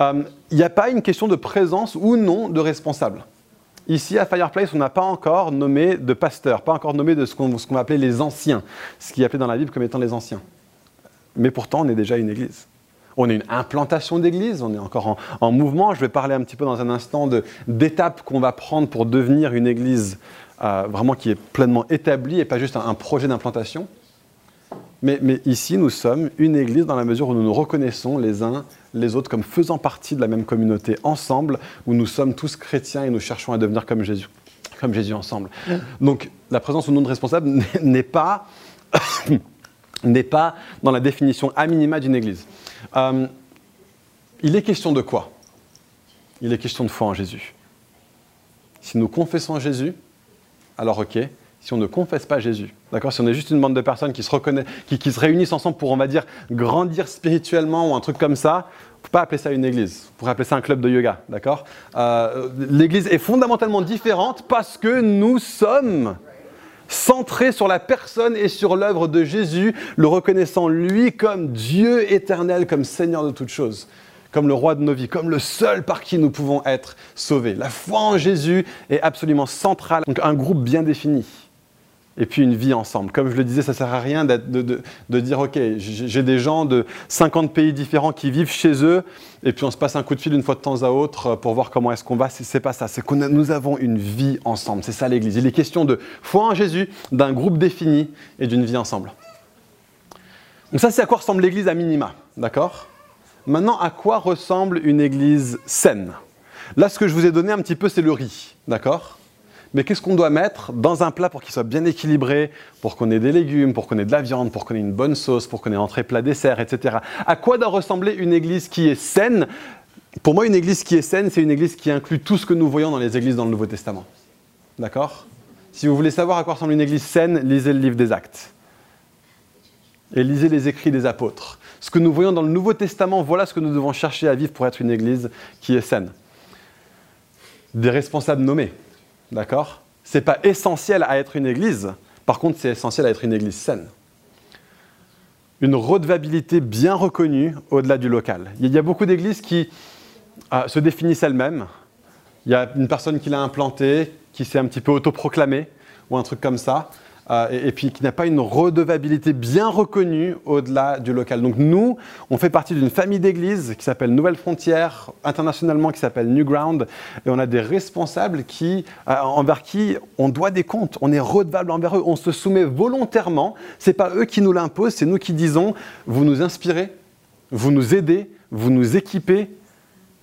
Il euh, n'y a pas une question de présence ou non de responsable. Ici, à Fireplace, on n'a pas encore nommé de pasteur, pas encore nommé de ce qu'on va appeler les anciens, ce qui est appelé dans la Bible comme étant les anciens. Mais pourtant, on est déjà une église. On est une implantation d'église, on est encore en, mouvement. Je vais parler un petit peu dans un instant d'étapes qu'on va prendre pour devenir une église euh, vraiment qui est pleinement établie et pas juste un, projet d'implantation. Mais, mais ici, nous sommes une église dans la mesure où nous nous reconnaissons les uns les autres comme faisant partie de la même communauté ensemble, où nous sommes tous chrétiens et nous cherchons à devenir comme Jésus, comme Jésus ensemble. Donc la présence au nom de responsable n'est pas, n'est pas dans la définition à minima d'une église. Euh, il est question de quoi? Il est question de foi en Jésus. Si nous confessons Jésus, alors ok. Si on ne confesse pas Jésus, d'accord Si on est juste une bande de personnes qui se, qui, qui, se réunissent ensemble pour, on va dire, grandir spirituellement ou un truc comme ça, ne peut pas appeler ça une église. On pourrait appeler ça un club de yoga, d'accord? Euh, L'église est fondamentalement différente parce que nous sommes centrés sur la personne et sur l'œuvre de Jésus, le reconnaissant lui comme Dieu éternel, comme Seigneur de toutes choses comme le roi de nos vies, comme le seul par qui nous pouvons être sauvés. La foi en Jésus est absolument centrale. Donc un groupe bien défini et puis une vie ensemble. Comme je le disais, ça ne sert à rien de, de, dire, OK, j'ai des gens de 50 pays différents qui vivent chez eux, et puis on se passe un coup de fil une fois de temps à autre pour voir comment est-ce qu'on va. Ce n'est pas ça, c'est que nous avons une vie ensemble. C'est ça l'Église. Il est question de foi en Jésus, d'un groupe défini et d'une vie ensemble. Donc ça, c'est à quoi ressemble l'Église à minima, d'accord? Maintenant, à quoi ressemble une Église saine? Là, ce que je vous ai donné un petit peu, c'est le riz, d'accord? Mais qu'est-ce qu'on doit mettre dans un plat pour qu'il soit bien équilibré, pour qu'on ait des légumes, pour qu'on ait de la viande, pour qu'on ait une bonne sauce, pour qu'on ait entrée, plat, dessert, etc. À quoi doit ressembler une église qui est saine? Pour moi, une église qui est saine, c'est une église qui inclut tout ce que nous voyons dans les églises dans le Nouveau Testament. D'accord? Si vous voulez savoir à quoi ressemble une église saine, lisez le livre des Actes. Et lisez les écrits des apôtres. Ce que nous voyons dans le Nouveau Testament, voilà ce que nous devons chercher à vivre pour être une église qui est saine. Des responsables nommés. D'accord? C'est pas essentiel à être une église. Par contre, c'est essentiel à être une église saine. Une redevabilité bien reconnue au-delà du local. Il y a beaucoup d'églises qui euh, se définissent elles-mêmes. Il y a une personne qui l'a implantée, qui s'est un petit peu autoproclamée, ou un truc comme ça. Euh, et, puis qui n'a pas une redevabilité bien reconnue au-delà du local. Donc nous, on fait partie d'une famille d'églises qui s'appelle Nouvelle Frontière, internationalement qui s'appelle New Ground, et on a des responsables qui, euh, envers qui on doit des comptes, on est redevable envers eux, on se soumet volontairement, c'est pas eux qui nous l'imposent, c'est nous qui disons, vous nous inspirez, vous nous aidez, vous nous équipez,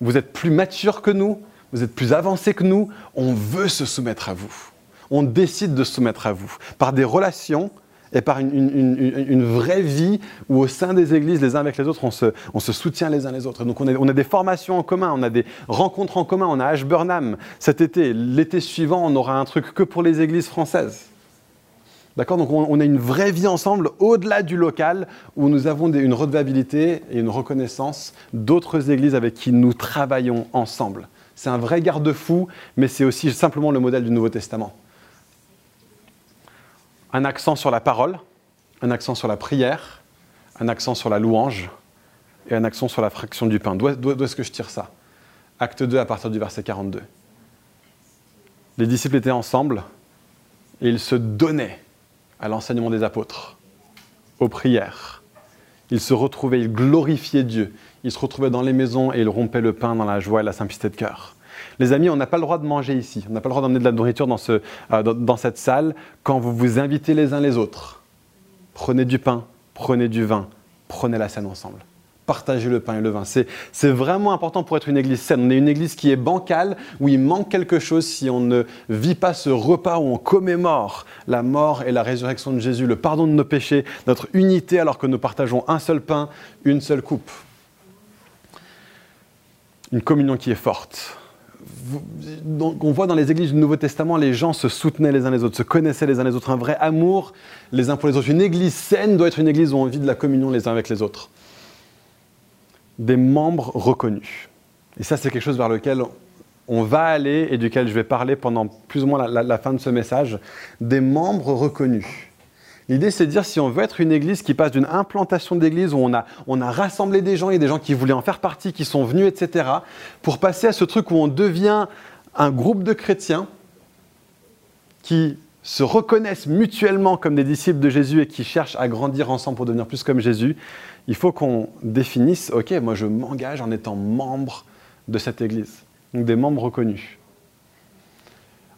vous êtes plus mature que nous, vous êtes plus avancé que nous, on veut se soumettre à vous on décide de se soumettre à vous, par des relations et par une, vraie vie où au sein des églises, les uns avec les autres, on se, soutient les uns les autres. Donc on a, des formations en commun, on a des rencontres en commun, on a Ashburnham cet été. L'été suivant, on aura un truc que pour les églises françaises. D'accord? Donc on, a une vraie vie ensemble au-delà du local où nous avons une redevabilité et une reconnaissance d'autres églises avec qui nous travaillons ensemble. C'est un vrai garde-fou, mais c'est aussi simplement le modèle du Nouveau Testament un accent sur la parole, un accent sur la prière, un accent sur la louange et un accent sur la fraction du pain. D'où est-ce que je tire ça? Acte 2 à partir du verset 42. Les disciples étaient ensemble et ils se donnaient à l'enseignement des apôtres, aux prières. Ils se retrouvaient, ils glorifiaient Dieu. Ils se retrouvaient dans les maisons et ils rompaient le pain dans la joie et la simplicité de cœur. Les amis, on n'a pas le droit de manger ici. On n'a pas le droit d'emmener de la nourriture dans, ce, euh, dans, cette salle quand vous vous invitez les uns les autres. Prenez du pain, prenez du vin, prenez la scène ensemble. Partagez le pain et le vin. C'est vraiment important pour être une église saine. On est une église qui est bancale, où il manque quelque chose si on ne vit pas ce repas où on commémore la mort et la résurrection de Jésus, le pardon de nos péchés, notre unité alors que nous partageons un seul pain, une seule coupe. Une communion qui est forte on voit dans les églises du Nouveau Testament, les gens se soutenaient les uns les autres, se connaissaient les uns les autres, un vrai amour les uns pour les autres. Une église saine doit être une église où on vit de la communion les uns avec les autres. Des membres reconnus. Et ça, c'est quelque chose vers lequel on va aller et duquel je vais parler pendant plus ou moins la fin de ce message. Des membres reconnus. L'idée, c'est de dire si on veut être une église qui passe d'une implantation d'église où on a, on a rassemblé des gens, il y a des gens qui voulaient en faire partie, qui sont venus, etc., pour passer à ce truc où on devient un groupe de chrétiens qui se reconnaissent mutuellement comme des disciples de Jésus et qui cherchent à grandir ensemble pour devenir plus comme Jésus, il faut qu'on définisse, ok, moi je m'engage en étant membre de cette église, donc des membres reconnus.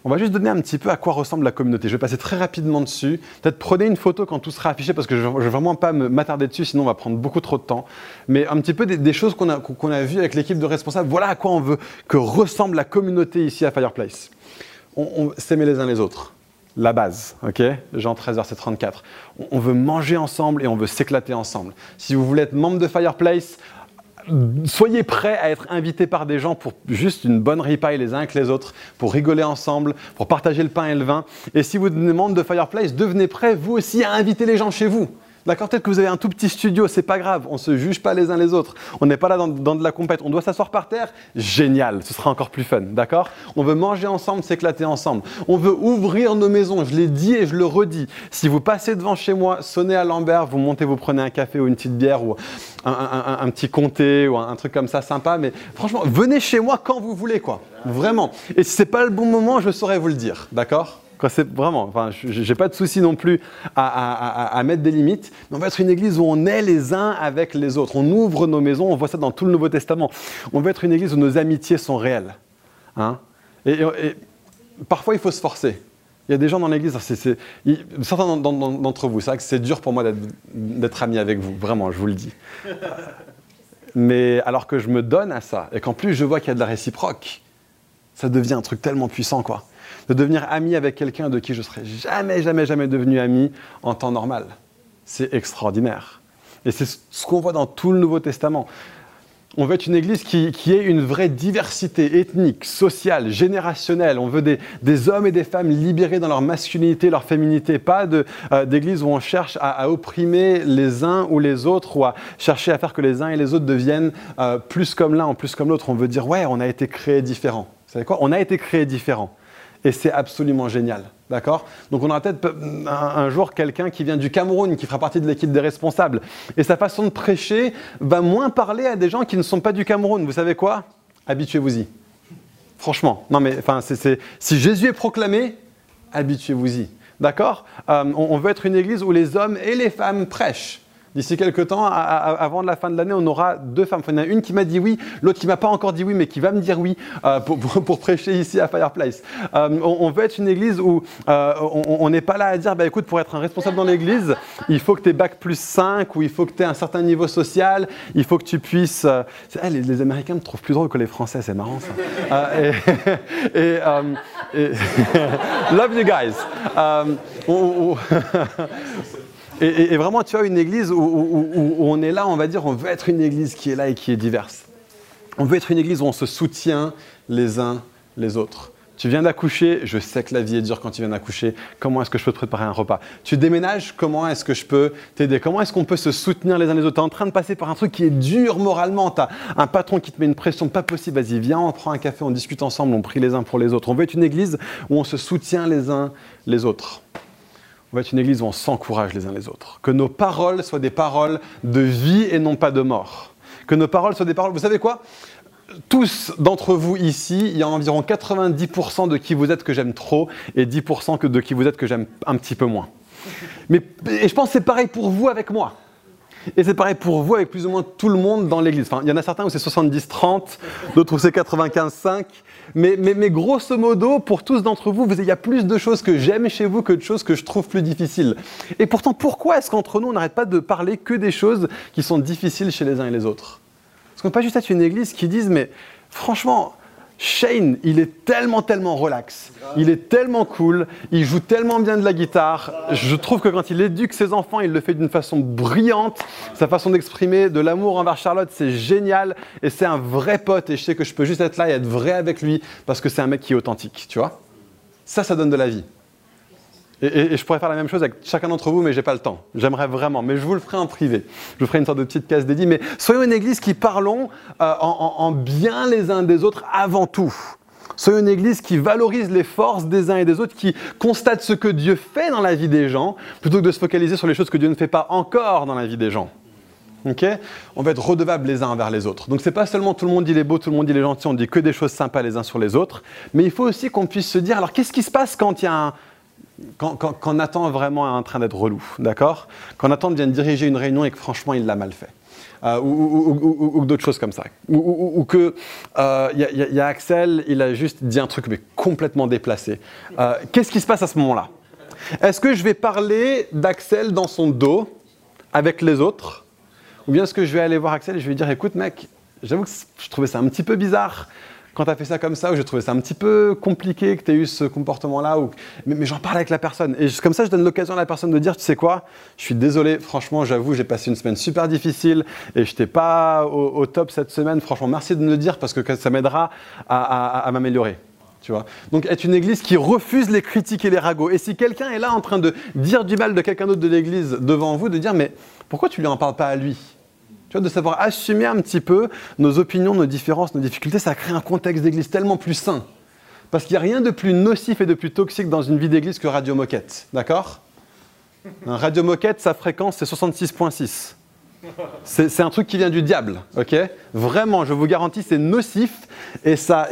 On va juste donner un petit peu à quoi ressemble la communauté. Je vais passer très rapidement dessus. Peut-être prenez une photo quand tout sera affiché parce que je ne vais vraiment pas m'attarder dessus, sinon on va prendre beaucoup trop de temps. Mais un petit peu des, choses qu'on a, qu'on a vues avec l'équipe de responsables. Voilà à quoi on veut que ressemble la communauté ici à Fireplace. On, on s'aimer les uns les autres la base, ok? Jean 13, verset 34. On veut manger ensemble et on veut s'éclater ensemble. Si vous voulez être membre de Fireplace, soyez prêts à être invités par des gens pour juste une bonne ripaille les uns avec les autres, pour rigoler ensemble, pour partager le pain et le vin. Et si vous membre de Fireplace, devenez prêts vous aussi à inviter les gens chez vous. D'accord Peut-être que vous avez un tout petit studio, c'est pas grave, on se juge pas les uns les autres. On n'est pas là dans, de la compète, on doit s'asseoir par terre, génial, ce sera encore plus fun, d'accord? On veut manger ensemble, s'éclater ensemble. On veut ouvrir nos maisons, je l'ai dit et je le redis. Si vous passez devant chez moi, sonnez à Lambert, vous montez, vous prenez un café ou une petite bière ou un, petit comté ou un, truc comme ça sympa, mais franchement, venez chez moi quand vous voulez, quoi. Vraiment. Et si c'est pas le bon moment, je saurais vous le dire, d'accord? C'est vraiment, enfin, j'ai pas de souci non plus à, mettre des limites, mais on veut être une église où on est les uns avec les autres. On ouvre nos maisons, on voit ça dans tout le Nouveau Testament. On veut être une église où nos amitiés sont réelles. Hein et, parfois, il faut se forcer. Il y a des gens dans l'église, certains d'entre vous, c'est vrai que c'est dur pour moi d'être ami avec vous, vraiment, je vous le dis. Mais alors que je me donne à ça, et qu'en plus je vois qu'il y a de la réciproque, ça devient un truc tellement puissant, quoi de devenir ami avec quelqu'un de qui je serais jamais, jamais, jamais devenu ami en temps normal. C'est extraordinaire. Et c'est ce qu'on voit dans tout le Nouveau Testament. On veut être une église qui, qui ait une vraie diversité ethnique, sociale, générationnelle. On veut des, hommes et des femmes libérés dans leur masculinité, leur féminité. Pas euh, d'église où on cherche à, opprimer les uns ou les autres ou à chercher à faire que les uns et les autres deviennent euh, plus comme l'un ou plus comme l'autre. On veut dire, ouais, on a été créés différents. Vous savez quoi? On a été créés différents et c'est absolument génial. D'accord? Donc on aura peut-être un, jour quelqu'un qui vient du Cameroun, qui fera partie de l'équipe des responsables. Et sa façon de prêcher va moins parler à des gens qui ne sont pas du Cameroun. Vous savez quoi? Habituez-vous-y. Franchement. Non mais enfin, si Jésus est proclamé, habituez-vous-y. D'accord? Euh, on veut être une église où les hommes et les femmes prêchent. D'ici quelques temps, avant la fin de l'année, on aura deux femmes. il y en a une qui m'a dit oui, l'autre qui m'a pas encore dit oui, mais qui va me dire oui euh, pour, prêcher ici à Fireplace. Euh, on, veut être une église où euh, on n'est pas là à dire, bah, écoute, pour être un responsable dans l'église, il faut que tu aies bac plus 5 ou il faut que tu aies un certain niveau social, il faut que tu puisses... Eh, les, Américains me trouvent plus drôle que les Français, c'est marrant ça. et, love you guys. Et, vraiment, tu as une église où, on est là, on va dire, on veut être une église qui est là et qui est diverse. On veut être une église où on se soutient les uns les autres. Tu viens d'accoucher, je sais que la vie est dure quand tu viens d'accoucher. Comment est-ce que je peux te préparer un repas? Tu déménages, comment est-ce que je peux t'aider? Comment est-ce qu'on peut se soutenir les uns les autres? Tu es en train de passer par un truc qui est dur moralement. Tu as un patron qui te met une pression pas possible. Vas-y, viens, on prend un café, on discute ensemble, on prie les uns pour les autres. On veut être une église où on se soutient les uns les autres. On va être une église où on s'encourage les uns les autres. Que nos paroles soient des paroles de vie et non pas de mort. Que nos paroles soient des paroles. Vous savez quoi? Tous d'entre vous ici, il y a environ 90% de qui vous êtes que j'aime trop et 10% de qui vous êtes que j'aime un petit peu moins. Mais, et je pense que c'est pareil pour vous avec moi. Et c'est pareil pour vous avec plus ou moins tout le monde dans l'église. Enfin, il y en a certains où c'est 70-30, d'autres où c'est 95-5. Mais, grosso modo, pour tous d'entre vous, il y a plus de choses que j'aime chez vous que de choses que je trouve plus difficiles. Et pourtant, pourquoi est-ce qu'entre nous, on n'arrête pas de parler que des choses qui sont difficiles chez les uns et les autres? Parce qu'on peut pas juste être une église qui dise, mais franchement, Shane, il est tellement, tellement relax. Il est tellement cool. Il joue tellement bien de la guitare. Je trouve que quand il éduque ses enfants, il le fait d'une façon brillante. Sa façon d'exprimer de l'amour envers Charlotte, c'est génial. Et c'est un vrai pote. Et je sais que je peux juste être là et être vrai avec lui parce que c'est un mec qui est authentique. Tu vois Ça, ça donne de la vie. Et, je pourrais faire la même chose avec chacun d'entre vous, mais j'ai pas le temps. J'aimerais vraiment, mais je vous le ferai en privé. Je vous ferai une sorte de petite case dédiée. Mais soyons une église qui parlons euh, en, bien les uns des autres avant tout. Soyons une église qui valorise les forces des uns et des autres, qui constate ce que Dieu fait dans la vie des gens, plutôt que de se focaliser sur les choses que Dieu ne fait pas encore dans la vie des gens. Ok? On va être redevables les uns envers les autres. Donc c'est pas seulement tout le monde il est beau, tout le monde il est gentil, on dit que des choses sympas les uns sur les autres, mais il faut aussi qu'on puisse se dire alors qu'est-ce qui se passe quand il y a un, quand, Nathan vraiment est en train d'être relou, d'accord? Quand Nathan vient de diriger une réunion et que franchement il l'a mal fait. Euh, ou, d'autres choses comme ça. Ou, que il euh, y, a Axel, il a juste dit un truc mais complètement déplacé. Euh, qu'est-ce qui se passe à ce moment-là? Est-ce que je vais parler d'Axel dans son dos avec les autres? Ou bien est-ce que je vais aller voir Axel et je vais lui dire écoute mec, j'avoue que je trouvais ça un petit peu bizarre quand tu as fait ça comme ça, ou j'ai trouvé ça un petit peu compliqué que tu aies eu ce comportement-là, ou... mais, j'en parle avec la personne. Et comme ça, je donne l'occasion à la personne de dire, tu sais quoi, je suis désolé, franchement, j'avoue, j'ai passé une semaine super difficile et je n'étais pas au, top cette semaine. Franchement, merci de me le dire parce que ça m'aidera à, m'améliorer. Tu vois Donc, être une église qui refuse les critiques et les ragots. Et si quelqu'un est là en train de dire du mal de quelqu'un d'autre de l'église devant vous, de dire, mais pourquoi tu lui en parles pas à lui? Tu vois, de savoir assumer un petit peu nos opinions, nos différences, nos difficultés, ça crée un contexte d'église tellement plus sain. Parce qu'il n'y a rien de plus nocif et de plus toxique dans une vie d'église que Radio Moquette. D'accord? Radio Moquette, sa fréquence, c'est 66.6. C'est un truc qui vient du diable, ok? Vraiment, je vous garantis, c'est nocif et, ça,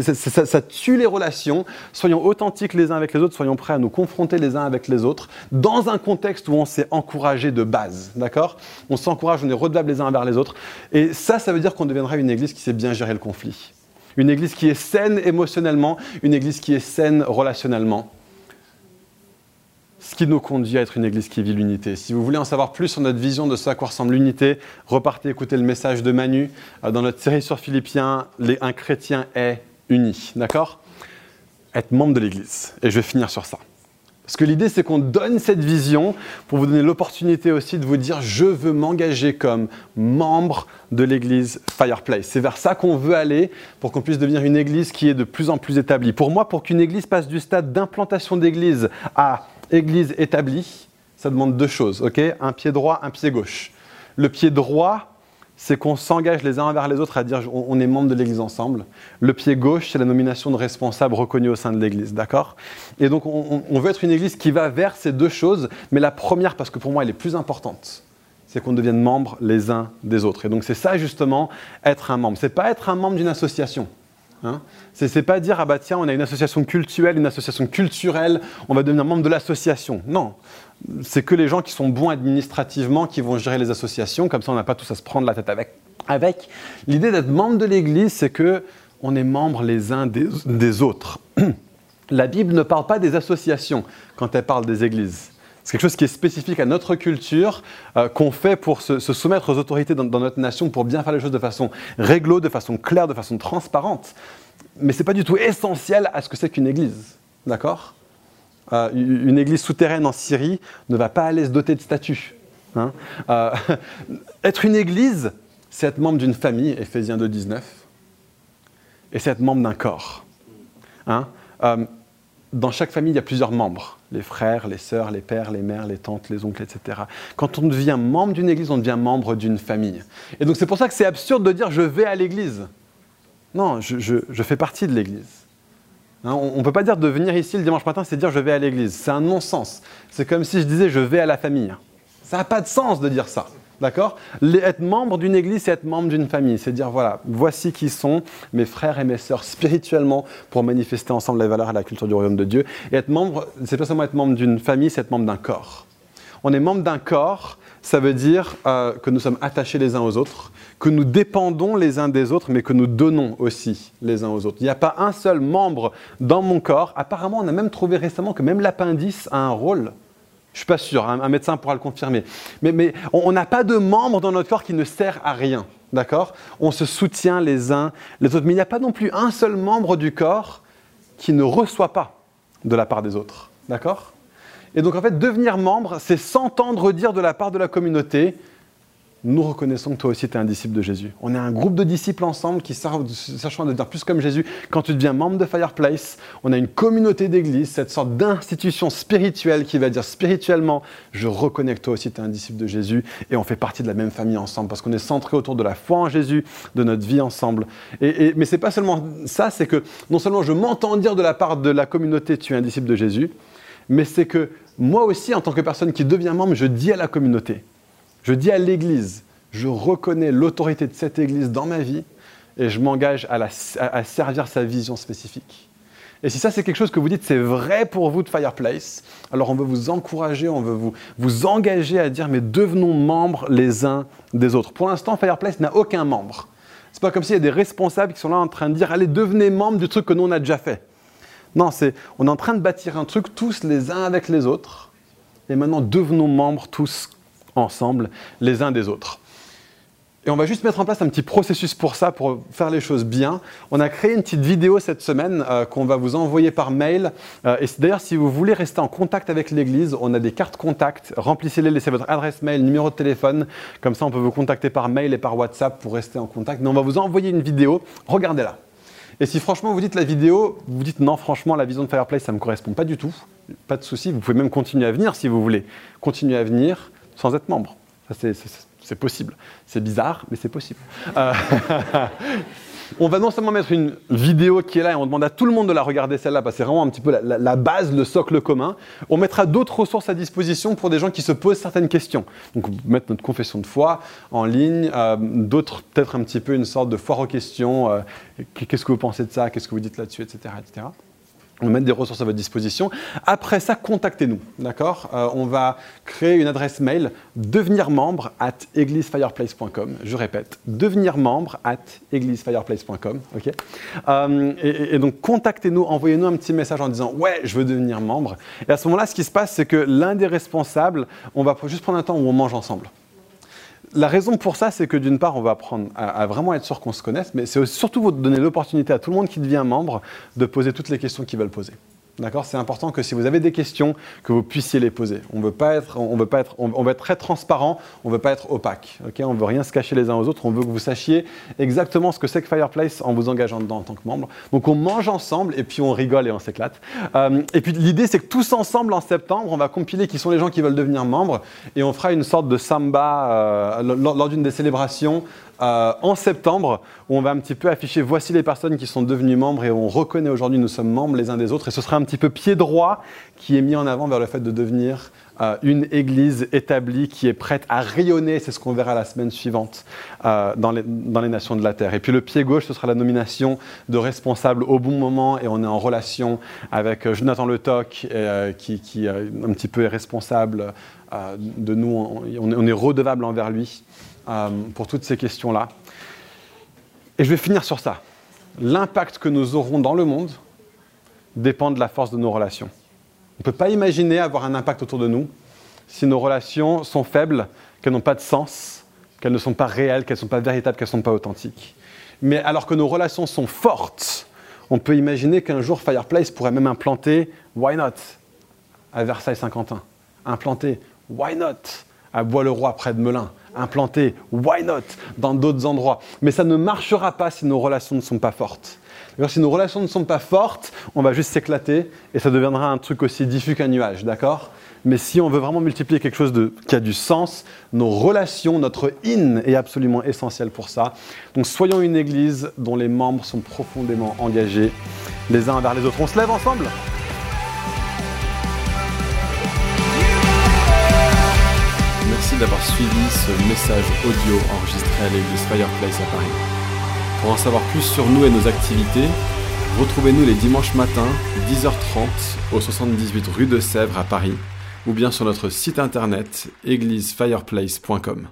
ça, tue les relations. Soyons authentiques les uns avec les autres, soyons prêts à nous confronter les uns avec les autres dans un contexte où on s'est encouragé de base, d'accord? On s'encourage, on est redevables les uns envers les autres. Et ça, ça veut dire qu'on deviendra une église qui sait bien gérer le conflit. Une église qui est saine émotionnellement, une église qui est saine relationnellement ce qui nous conduit à être une église qui vit l'unité. Si vous voulez en savoir plus sur notre vision de ce à quoi ressemble l'unité, repartez écouter le message de Manu euh, dans notre série sur Philippiens, Un chrétien est uni. D'accord? Être membre de l'église. Et je vais finir sur ça. Parce que l'idée, c'est qu'on donne cette vision pour vous donner l'opportunité aussi de vous dire je veux m'engager comme membre de l'église Fireplace. C'est vers ça qu'on veut aller pour qu'on puisse devenir une église qui est de plus en plus établie. Pour moi, pour qu'une église passe du stade d'implantation d'église à église établie, ça demande deux choses, ok? Un pied droit, un pied gauche. Le pied droit, c'est qu'on s'engage les uns envers les autres à dire on, est membre de l'Église ensemble. Le pied gauche, c'est la nomination de responsables reconnus au sein de l'Église, d'accord? Et donc on, on, veut être une Église qui va vers ces deux choses, mais la première, parce que pour moi elle est plus importante, c'est qu'on devienne membre les uns des autres. Et donc c'est ça justement être un membre. C'est pas être un membre d'une association. Hein c'est pas dire, ah bah tiens, on a une association culturelle, une association culturelle, on va devenir membre de l'association. Non, c'est que les gens qui sont bons administrativement qui vont gérer les associations, comme ça on n'a pas tous à se prendre la tête avec. avec. L'idée d'être membre de l'Église, c'est que on est membre les uns des, autres. La Bible ne parle pas des associations quand elle parle des églises. C'est quelque chose qui est spécifique à notre culture, euh, qu'on fait pour se, soumettre aux autorités dans, notre nation, pour bien faire les choses de façon réglo, de façon claire, de façon transparente mais ce n'est pas du tout essentiel à ce que c'est qu'une église. D'accord? Euh, Une église souterraine en Syrie ne va pas aller se doter de statut. Hein? Euh, être une église, c'est être membre d'une famille, Ephésiens 2, 19, et c'est être membre d'un corps. Hein? Euh, dans chaque famille, il y a plusieurs membres les frères, les sœurs, les pères, les mères, les tantes, les oncles, etc. Quand on devient membre d'une église, on devient membre d'une famille. Et donc c'est pour ça que c'est absurde de dire je vais à l'église. Non, je, fais partie de l'Église. Hein, on ne peut pas dire de venir ici le dimanche matin, c'est dire je vais à l'Église. C'est un non-sens. C'est comme si je disais je vais à la famille. Ça n'a pas de sens de dire ça. D'accord Être membre d'une église, c'est être membre d'une famille. C'est dire, voilà, voici qui sont mes frères et mes sœurs spirituellement pour manifester ensemble les valeurs et la culture du royaume de Dieu. Et être membre, c'est pas seulement être membre d'une famille, c'est être membre d'un corps. On est membre d'un corps, ça veut dire euh, que nous sommes attachés les uns aux autres, que nous dépendons les uns des autres, mais que nous donnons aussi les uns aux autres. Il n'y a pas un seul membre dans mon corps. Apparemment, on a même trouvé récemment que même l'appendice a un rôle. Je ne suis pas sûr, un, médecin pourra le confirmer. Mais, on n'a pas de membre dans notre corps qui ne sert à rien. D'accord? On se soutient les uns les autres. Mais il n'y a pas non plus un seul membre du corps qui ne reçoit pas de la part des autres. D'accord? Et donc en fait, devenir membre, c'est s'entendre dire de la part de la communauté nous reconnaissons que toi aussi tu es un disciple de Jésus. On est un groupe de disciples ensemble qui cherchent à devenir plus comme Jésus. Quand tu deviens membre de Fireplace, on a une communauté d'église, cette sorte d'institution spirituelle qui va dire spirituellement, je reconnais que toi aussi tu es un disciple de Jésus et on fait partie de la même famille ensemble parce qu'on est centré autour de la foi en Jésus, de notre vie ensemble. Et, et, mais c'est pas seulement ça, c'est que non seulement je m'entends dire de la part de la communauté tu es un disciple de Jésus, mais c'est que moi aussi en tant que personne qui devient membre, je dis à la communauté, je dis à l'Église, je reconnais l'autorité de cette Église dans ma vie et je m'engage à, servir sa vision spécifique. Et si ça c'est quelque chose que vous dites c'est vrai pour vous de Fireplace, alors on veut vous encourager, on veut vous, vous engager à dire mais devenons membres les uns des autres. Pour l'instant, Fireplace n'a aucun membre. C'est pas comme s'il y a des responsables qui sont là en train de dire allez devenez membres du truc que nous on a déjà fait. Non, c'est on est en train de bâtir un truc tous les uns avec les autres. Et maintenant devenons membres tous ensemble les uns des autres. Et on va juste mettre en place un petit processus pour ça, pour faire les choses bien. On a créé une petite vidéo cette semaine euh, qu'on va vous envoyer par mail. Euh, et d'ailleurs, si vous voulez rester en contact avec l'Église, on a des cartes contact. Remplissez-les, laissez votre adresse mail, numéro de téléphone. Comme ça, on peut vous contacter par mail et par WhatsApp pour rester en contact. Mais on va vous envoyer une vidéo. Regardez-la. Et si franchement vous dites la vidéo, vous dites non, franchement, la vision de Fireplace, ça ne me correspond pas du tout. Pas de souci, vous pouvez même continuer à venir si vous voulez. Continuer à venir sans être membre. C'est possible. C'est bizarre, mais c'est possible. Euh, on va non seulement mettre une vidéo qui est là et on demande à tout le monde de la regarder celle-là parce que c'est vraiment un petit peu la, base, le socle commun. On mettra d'autres ressources à disposition pour des gens qui se posent certaines questions. Donc mettre notre confession de foi en ligne, euh, d'autres peut-être un petit peu une sorte de foire aux questions. Euh, qu'est-ce que vous pensez de ça Qu'est-ce que vous dites là-dessus, etc., etc. On mettre des ressources à votre disposition. Après ça, contactez-nous, d'accord? Euh, On va créer une adresse mail devenir membre at églisefireplace.com. Je répète, devenir membre at églisefireplace.com. ok? Euh, et, donc contactez-nous, envoyez-nous un petit message en disant ouais, je veux devenir membre. Et à ce moment-là, ce qui se passe, c'est que l'un des responsables, on va juste prendre un temps où on mange ensemble. La raison pour ça, c'est que d'une part, on va apprendre à, vraiment être sûr qu'on se connaisse, mais c'est surtout vous donner l'opportunité à tout le monde qui devient membre de poser toutes les questions qu'ils veulent poser. D'accord? C'est important que si vous avez des questions, que vous puissiez les poser. On veut pas être, on veut pas être, on, veut être très transparent, on veut pas être opaque. Ok? On veut rien se cacher les uns aux autres. On veut que vous sachiez exactement ce que c'est que Fireplace en vous engageant dedans en tant que membre. Donc on mange ensemble et puis on rigole et on s'éclate. Euh, et puis l'idée c'est que tous ensemble en septembre, on va compiler qui sont les gens qui veulent devenir membres et on fera une sorte de samba euh, lors d'une des célébrations euh, en septembre, où on va un petit peu afficher voici les personnes qui sont devenues membres et on reconnaît aujourd'hui nous sommes membres les uns des autres. Et ce sera un petit peu pied droit qui est mis en avant vers le fait de devenir euh, une église établie qui est prête à rayonner. C'est ce qu'on verra la semaine suivante euh, dans, les, nations de la terre. Et puis le pied gauche, ce sera la nomination de responsable au bon moment et on est en relation avec Jonathan Le Toc qui, qui un petit peu est responsable de nous. On, on est redevable envers lui. Euh, pour toutes ces questions-là. Et je vais finir sur ça. L'impact que nous aurons dans le monde dépend de la force de nos relations. On ne peut pas imaginer avoir un impact autour de nous si nos relations sont faibles, qu'elles n'ont pas de sens, qu'elles ne sont pas réelles, qu'elles ne sont pas véritables, qu'elles ne sont pas authentiques. Mais alors que nos relations sont fortes, on peut imaginer qu'un jour Fireplace pourrait même implanter Why Not à Versailles-Saint-Quentin. Implanter Why Not à Bois-le-Roi près de Melun implanter, why not, dans d'autres endroits. Mais ça ne marchera pas si nos relations ne sont pas fortes. Si nos relations ne sont pas fortes, on va juste s'éclater et ça deviendra un truc aussi diffus qu'un nuage, d'accord? Mais si on veut vraiment multiplier quelque chose qui a du sens, nos relations, notre in est absolument essentiel pour ça. Donc soyons une église dont les membres sont profondément engagés les uns envers les autres. On se lève ensemble? D'avoir suivi ce message audio enregistré à l'église Fireplace à Paris. Pour en savoir plus sur nous et nos activités, retrouvez-nous les dimanches matins, 10h30, au 78 rue de Sèvres à Paris, ou bien sur notre site internet églisefireplace.com.